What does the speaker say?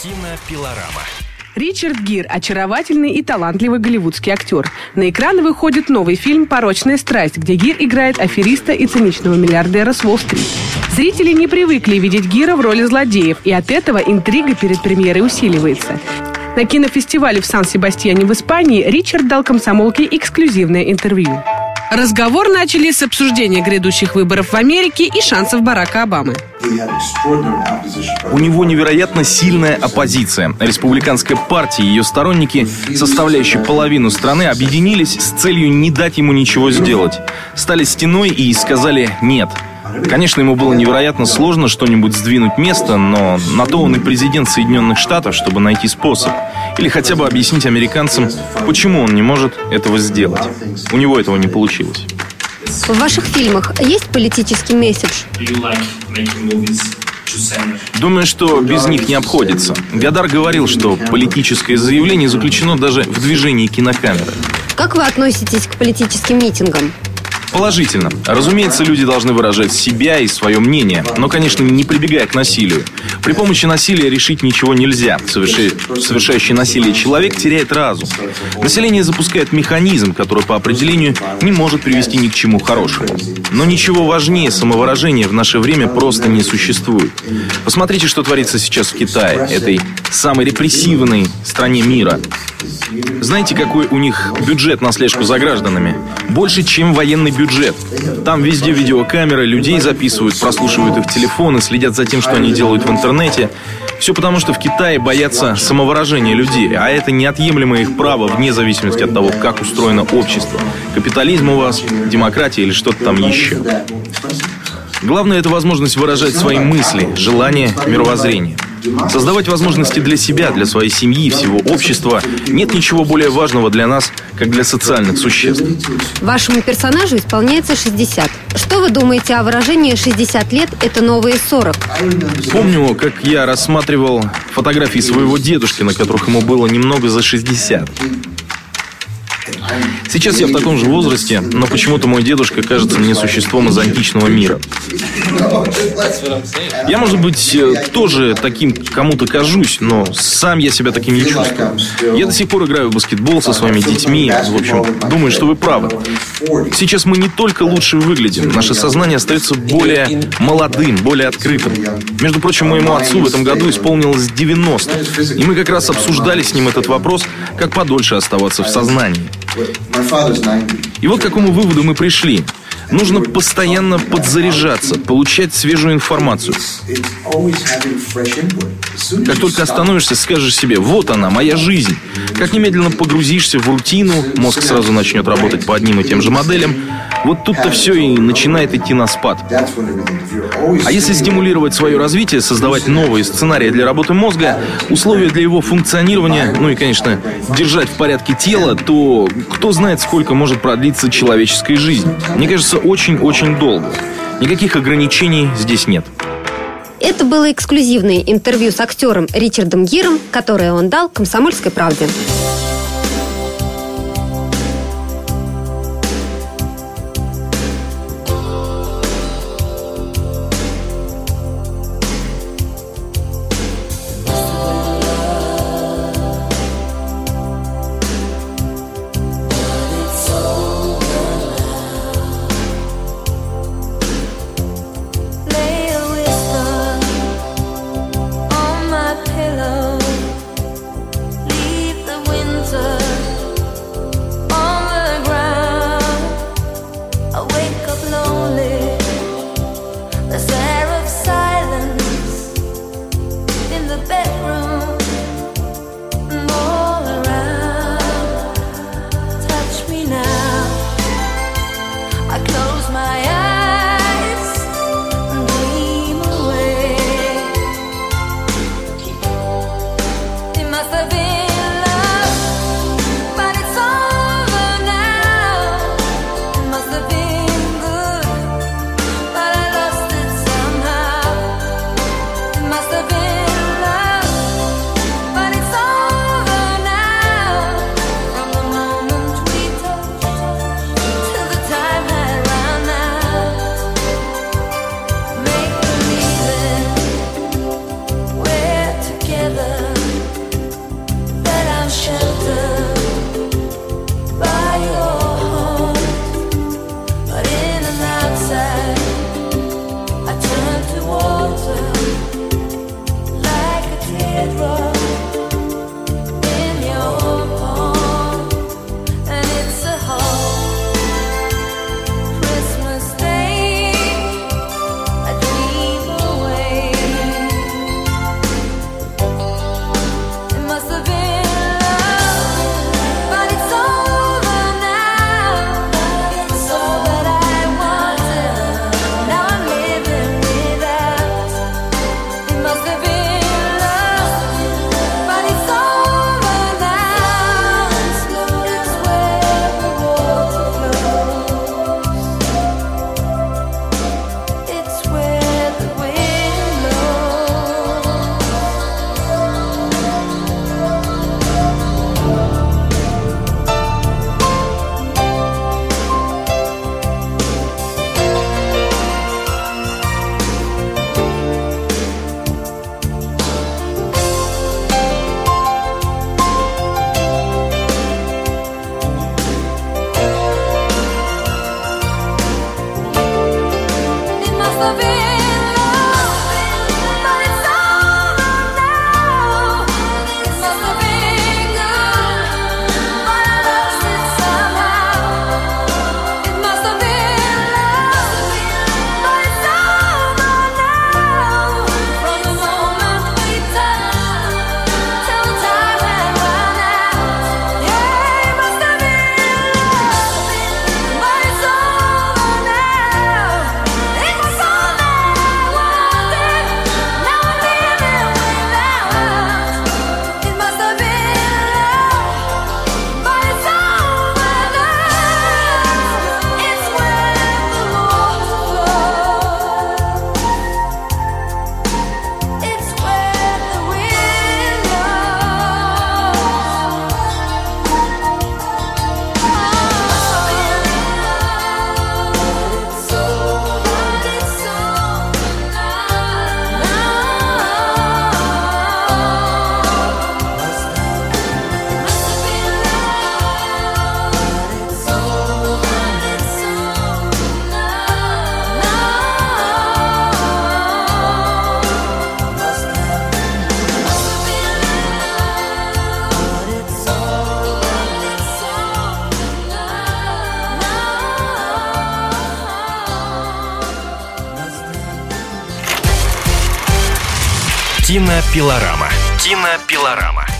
Кинопилорама. Ричард Гир – очаровательный и талантливый голливудский актер. На экраны выходит новый фильм «Порочная страсть», где Гир играет афериста и циничного миллиардера с Уолл-стрит. Зрители не привыкли видеть Гира в роли злодеев, и от этого интрига перед премьерой усиливается. На кинофестивале в Сан-Себастьяне в Испании Ричард дал комсомолке эксклюзивное интервью. Разговор начали с обсуждения грядущих выборов в Америке и шансов Барака Обамы. У него невероятно сильная оппозиция. Республиканская партия и ее сторонники, составляющие половину страны, объединились с целью не дать ему ничего сделать. Стали стеной и сказали «нет». Конечно, ему было невероятно сложно что-нибудь сдвинуть место, но на то он и президент Соединенных Штатов, чтобы найти способ. Или хотя бы объяснить американцам, почему он не может этого сделать. У него этого не получилось. В ваших фильмах есть политический месседж? Думаю, что без них не обходится. Гадар говорил, что политическое заявление заключено даже в движении кинокамеры. Как вы относитесь к политическим митингам? Положительно. Разумеется, люди должны выражать себя и свое мнение, но, конечно, не прибегая к насилию. При помощи насилия решить ничего нельзя. Соверши... Совершающий насилие человек теряет разум. Население запускает механизм, который по определению не может привести ни к чему хорошему. Но ничего важнее самовыражения в наше время просто не существует. Посмотрите, что творится сейчас в Китае, этой самой репрессивной стране мира. Знаете, какой у них бюджет на слежку за гражданами? Больше, чем военный бюджет. Там везде видеокамеры, людей записывают, прослушивают их телефоны, следят за тем, что они делают в интернете. Все потому, что в Китае боятся самовыражения людей, а это неотъемлемое их право вне зависимости от того, как устроено общество. Капитализм у вас, демократия или что-то там еще. Главное – это возможность выражать свои мысли, желания, мировоззрение. Создавать возможности для себя, для своей семьи, всего общества. Нет ничего более важного для нас, как для социальных существ. Вашему персонажу исполняется 60. Что вы думаете о выражении «60 лет – это новые 40»? Помню, как я рассматривал фотографии своего дедушки, на которых ему было немного за 60. Сейчас я в таком же возрасте, но почему-то мой дедушка кажется мне существом из античного мира. Я, может быть, э, тоже таким кому-то кажусь, но сам я себя таким не чувствую. Я до сих пор играю в баскетбол со своими детьми. В общем, думаю, что вы правы. Сейчас мы не только лучше выглядим, наше сознание остается более молодым, более открытым. Между прочим, моему отцу в этом году исполнилось 90. И мы как раз обсуждали с ним этот вопрос, как подольше оставаться в сознании. И вот к какому выводу мы пришли. Нужно постоянно подзаряжаться, получать свежую информацию. Как только остановишься, скажешь себе, вот она, моя жизнь. Как немедленно погрузишься в рутину, мозг сразу начнет работать по одним и тем же моделям, вот тут-то все и начинает идти на спад. А если стимулировать свое развитие, создавать новые сценарии для работы мозга, условия для его функционирования, ну и, конечно, держать в порядке тело, то кто знает, сколько может продлиться человеческая жизнь. Мне кажется, очень-очень долго. Никаких ограничений здесь нет. Это было эксклюзивное интервью с актером Ричардом Гиром, которое он дал «Комсомольской правде». Кинопилорама. Кинопилорама.